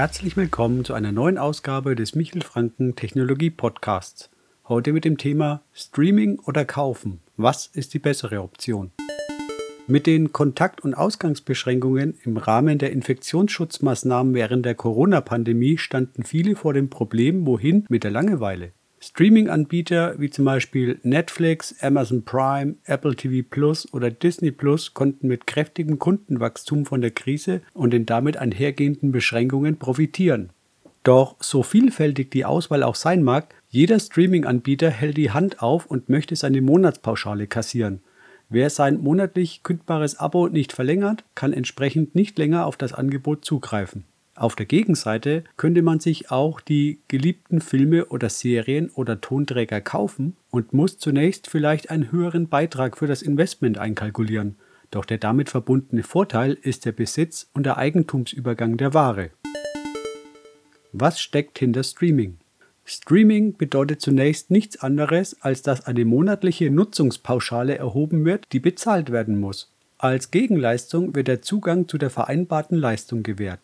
Herzlich willkommen zu einer neuen Ausgabe des Michel Franken Technologie Podcasts. Heute mit dem Thema Streaming oder Kaufen. Was ist die bessere Option? Mit den Kontakt- und Ausgangsbeschränkungen im Rahmen der Infektionsschutzmaßnahmen während der Corona-Pandemie standen viele vor dem Problem, wohin mit der Langeweile. Streaming-Anbieter wie zum Beispiel Netflix, Amazon Prime, Apple TV Plus oder Disney Plus konnten mit kräftigem Kundenwachstum von der Krise und den damit einhergehenden Beschränkungen profitieren. Doch so vielfältig die Auswahl auch sein mag, jeder Streaming-Anbieter hält die Hand auf und möchte seine Monatspauschale kassieren. Wer sein monatlich kündbares Abo nicht verlängert, kann entsprechend nicht länger auf das Angebot zugreifen. Auf der Gegenseite könnte man sich auch die geliebten Filme oder Serien oder Tonträger kaufen und muss zunächst vielleicht einen höheren Beitrag für das Investment einkalkulieren. Doch der damit verbundene Vorteil ist der Besitz und der Eigentumsübergang der Ware. Was steckt hinter Streaming? Streaming bedeutet zunächst nichts anderes, als dass eine monatliche Nutzungspauschale erhoben wird, die bezahlt werden muss. Als Gegenleistung wird der Zugang zu der vereinbarten Leistung gewährt.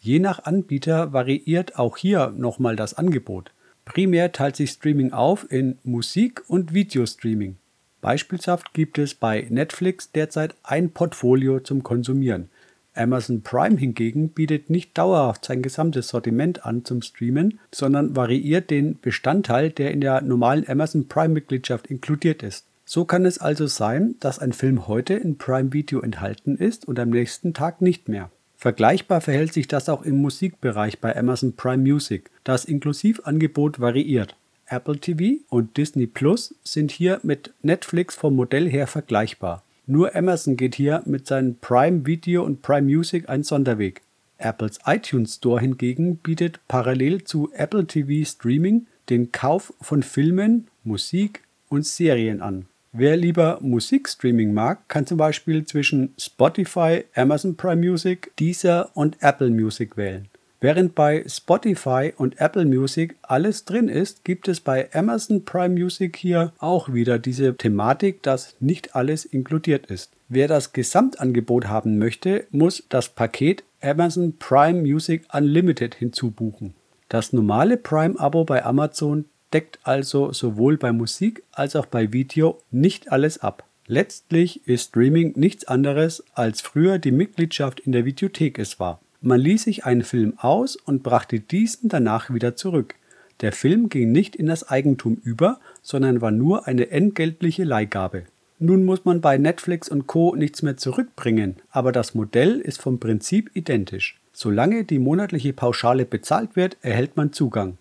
Je nach Anbieter variiert auch hier nochmal das Angebot. Primär teilt sich Streaming auf in Musik- und Videostreaming. Beispielshaft gibt es bei Netflix derzeit ein Portfolio zum Konsumieren. Amazon Prime hingegen bietet nicht dauerhaft sein gesamtes Sortiment an zum Streamen, sondern variiert den Bestandteil, der in der normalen Amazon Prime-Mitgliedschaft inkludiert ist. So kann es also sein, dass ein Film heute in Prime Video enthalten ist und am nächsten Tag nicht mehr. Vergleichbar verhält sich das auch im Musikbereich bei Amazon Prime Music. Das Inklusivangebot variiert. Apple TV und Disney Plus sind hier mit Netflix vom Modell her vergleichbar. Nur Amazon geht hier mit seinen Prime Video und Prime Music einen Sonderweg. Apples iTunes Store hingegen bietet parallel zu Apple TV Streaming den Kauf von Filmen, Musik und Serien an. Wer lieber Musikstreaming mag, kann zum Beispiel zwischen Spotify, Amazon Prime Music, Deezer und Apple Music wählen. Während bei Spotify und Apple Music alles drin ist, gibt es bei Amazon Prime Music hier auch wieder diese Thematik, dass nicht alles inkludiert ist. Wer das Gesamtangebot haben möchte, muss das Paket Amazon Prime Music Unlimited hinzubuchen. Das normale Prime-Abo bei Amazon deckt also sowohl bei Musik als auch bei Video nicht alles ab. Letztlich ist Streaming nichts anderes, als früher die Mitgliedschaft in der Videothek es war. Man ließ sich einen Film aus und brachte diesen danach wieder zurück. Der Film ging nicht in das Eigentum über, sondern war nur eine entgeltliche Leihgabe. Nun muss man bei Netflix und Co nichts mehr zurückbringen, aber das Modell ist vom Prinzip identisch. Solange die monatliche Pauschale bezahlt wird, erhält man Zugang.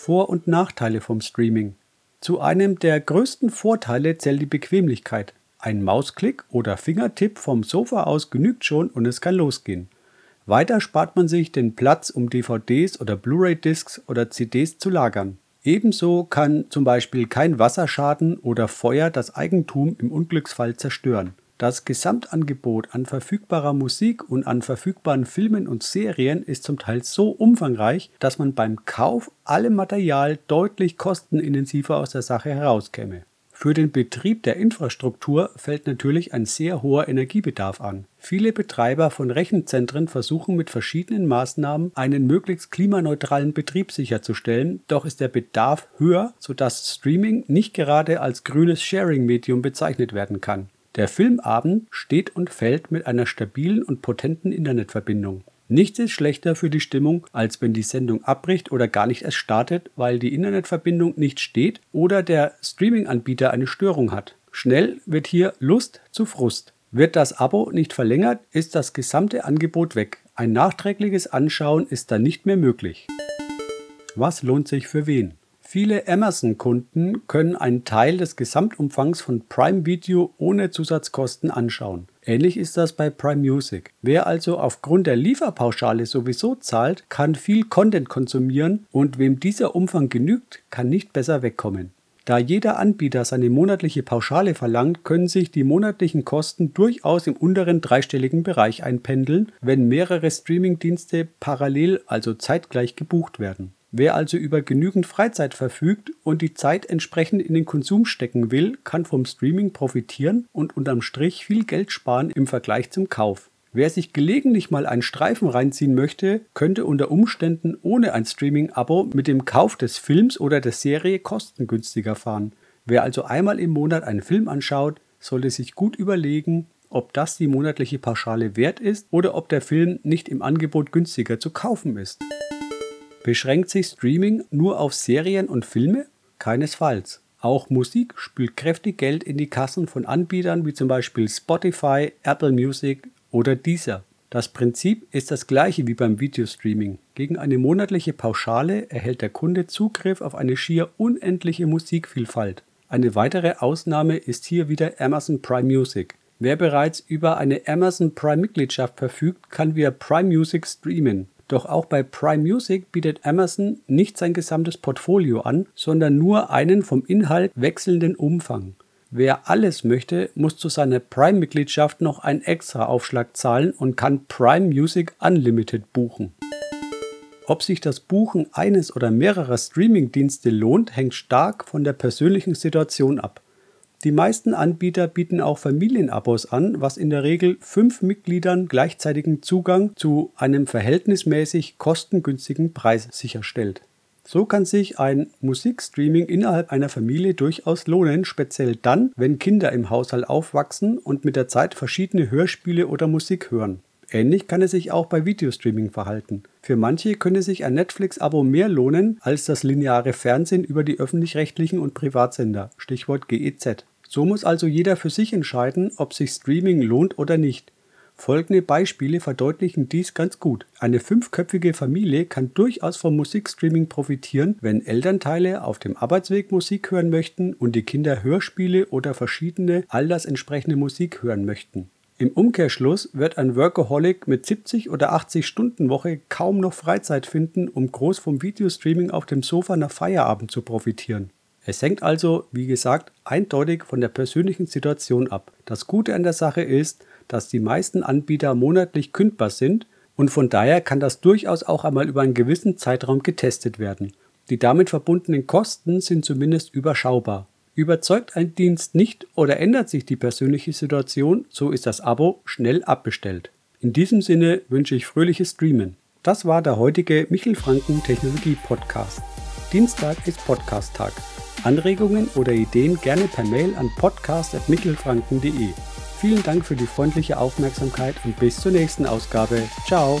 Vor- und Nachteile vom Streaming. Zu einem der größten Vorteile zählt die Bequemlichkeit. Ein Mausklick oder Fingertipp vom Sofa aus genügt schon und es kann losgehen. Weiter spart man sich den Platz, um DVDs oder Blu-ray-Discs oder CDs zu lagern. Ebenso kann zum Beispiel kein Wasserschaden oder Feuer das Eigentum im Unglücksfall zerstören. Das Gesamtangebot an verfügbarer Musik und an verfügbaren Filmen und Serien ist zum Teil so umfangreich, dass man beim Kauf allem Material deutlich kostenintensiver aus der Sache herauskäme. Für den Betrieb der Infrastruktur fällt natürlich ein sehr hoher Energiebedarf an. Viele Betreiber von Rechenzentren versuchen mit verschiedenen Maßnahmen einen möglichst klimaneutralen Betrieb sicherzustellen, doch ist der Bedarf höher, sodass Streaming nicht gerade als grünes Sharing-Medium bezeichnet werden kann. Der Filmabend steht und fällt mit einer stabilen und potenten Internetverbindung. Nichts ist schlechter für die Stimmung, als wenn die Sendung abbricht oder gar nicht erst startet, weil die Internetverbindung nicht steht oder der Streaming-Anbieter eine Störung hat. Schnell wird hier Lust zu Frust. Wird das Abo nicht verlängert, ist das gesamte Angebot weg. Ein nachträgliches Anschauen ist dann nicht mehr möglich. Was lohnt sich für wen? Viele Amazon-Kunden können einen Teil des Gesamtumfangs von Prime Video ohne Zusatzkosten anschauen. Ähnlich ist das bei Prime Music. Wer also aufgrund der Lieferpauschale sowieso zahlt, kann viel Content konsumieren und wem dieser Umfang genügt, kann nicht besser wegkommen. Da jeder Anbieter seine monatliche Pauschale verlangt, können sich die monatlichen Kosten durchaus im unteren dreistelligen Bereich einpendeln, wenn mehrere Streamingdienste parallel, also zeitgleich gebucht werden. Wer also über genügend Freizeit verfügt und die Zeit entsprechend in den Konsum stecken will, kann vom Streaming profitieren und unterm Strich viel Geld sparen im Vergleich zum Kauf. Wer sich gelegentlich mal einen Streifen reinziehen möchte, könnte unter Umständen ohne ein Streaming-Abo mit dem Kauf des Films oder der Serie kostengünstiger fahren. Wer also einmal im Monat einen Film anschaut, sollte sich gut überlegen, ob das die monatliche Pauschale wert ist oder ob der Film nicht im Angebot günstiger zu kaufen ist. Beschränkt sich Streaming nur auf Serien und Filme? Keinesfalls. Auch Musik spült kräftig Geld in die Kassen von Anbietern wie zum Beispiel Spotify, Apple Music oder Deezer. Das Prinzip ist das gleiche wie beim Videostreaming. Gegen eine monatliche Pauschale erhält der Kunde Zugriff auf eine schier unendliche Musikvielfalt. Eine weitere Ausnahme ist hier wieder Amazon Prime Music. Wer bereits über eine Amazon Prime Mitgliedschaft verfügt, kann via Prime Music streamen. Doch auch bei Prime Music bietet Amazon nicht sein gesamtes Portfolio an, sondern nur einen vom Inhalt wechselnden Umfang. Wer alles möchte, muss zu seiner Prime-Mitgliedschaft noch einen extra Aufschlag zahlen und kann Prime Music Unlimited buchen. Ob sich das Buchen eines oder mehrerer Streaming-Dienste lohnt, hängt stark von der persönlichen Situation ab. Die meisten Anbieter bieten auch Familienabos an, was in der Regel fünf Mitgliedern gleichzeitigen Zugang zu einem verhältnismäßig kostengünstigen Preis sicherstellt. So kann sich ein Musikstreaming innerhalb einer Familie durchaus lohnen, speziell dann, wenn Kinder im Haushalt aufwachsen und mit der Zeit verschiedene Hörspiele oder Musik hören. Ähnlich kann es sich auch bei Videostreaming verhalten. Für manche könnte sich ein Netflix-Abo mehr lohnen als das lineare Fernsehen über die öffentlich-rechtlichen und Privatsender, Stichwort GEZ. So muss also jeder für sich entscheiden, ob sich Streaming lohnt oder nicht. Folgende Beispiele verdeutlichen dies ganz gut. Eine fünfköpfige Familie kann durchaus vom Musikstreaming profitieren, wenn Elternteile auf dem Arbeitsweg Musik hören möchten und die Kinder Hörspiele oder verschiedene altersentsprechende Musik hören möchten. Im Umkehrschluss wird ein Workaholic mit 70 oder 80 Stunden Woche kaum noch Freizeit finden, um groß vom Videostreaming auf dem Sofa nach Feierabend zu profitieren. Es hängt also, wie gesagt, eindeutig von der persönlichen Situation ab. Das Gute an der Sache ist, dass die meisten Anbieter monatlich kündbar sind und von daher kann das durchaus auch einmal über einen gewissen Zeitraum getestet werden. Die damit verbundenen Kosten sind zumindest überschaubar. Überzeugt ein Dienst nicht oder ändert sich die persönliche Situation, so ist das Abo schnell abbestellt. In diesem Sinne wünsche ich fröhliches Streamen. Das war der heutige Michel Franken Technologie Podcast. Dienstag ist Podcast-Tag. Anregungen oder Ideen gerne per Mail an podcast.michelfranken.de. Vielen Dank für die freundliche Aufmerksamkeit und bis zur nächsten Ausgabe. Ciao!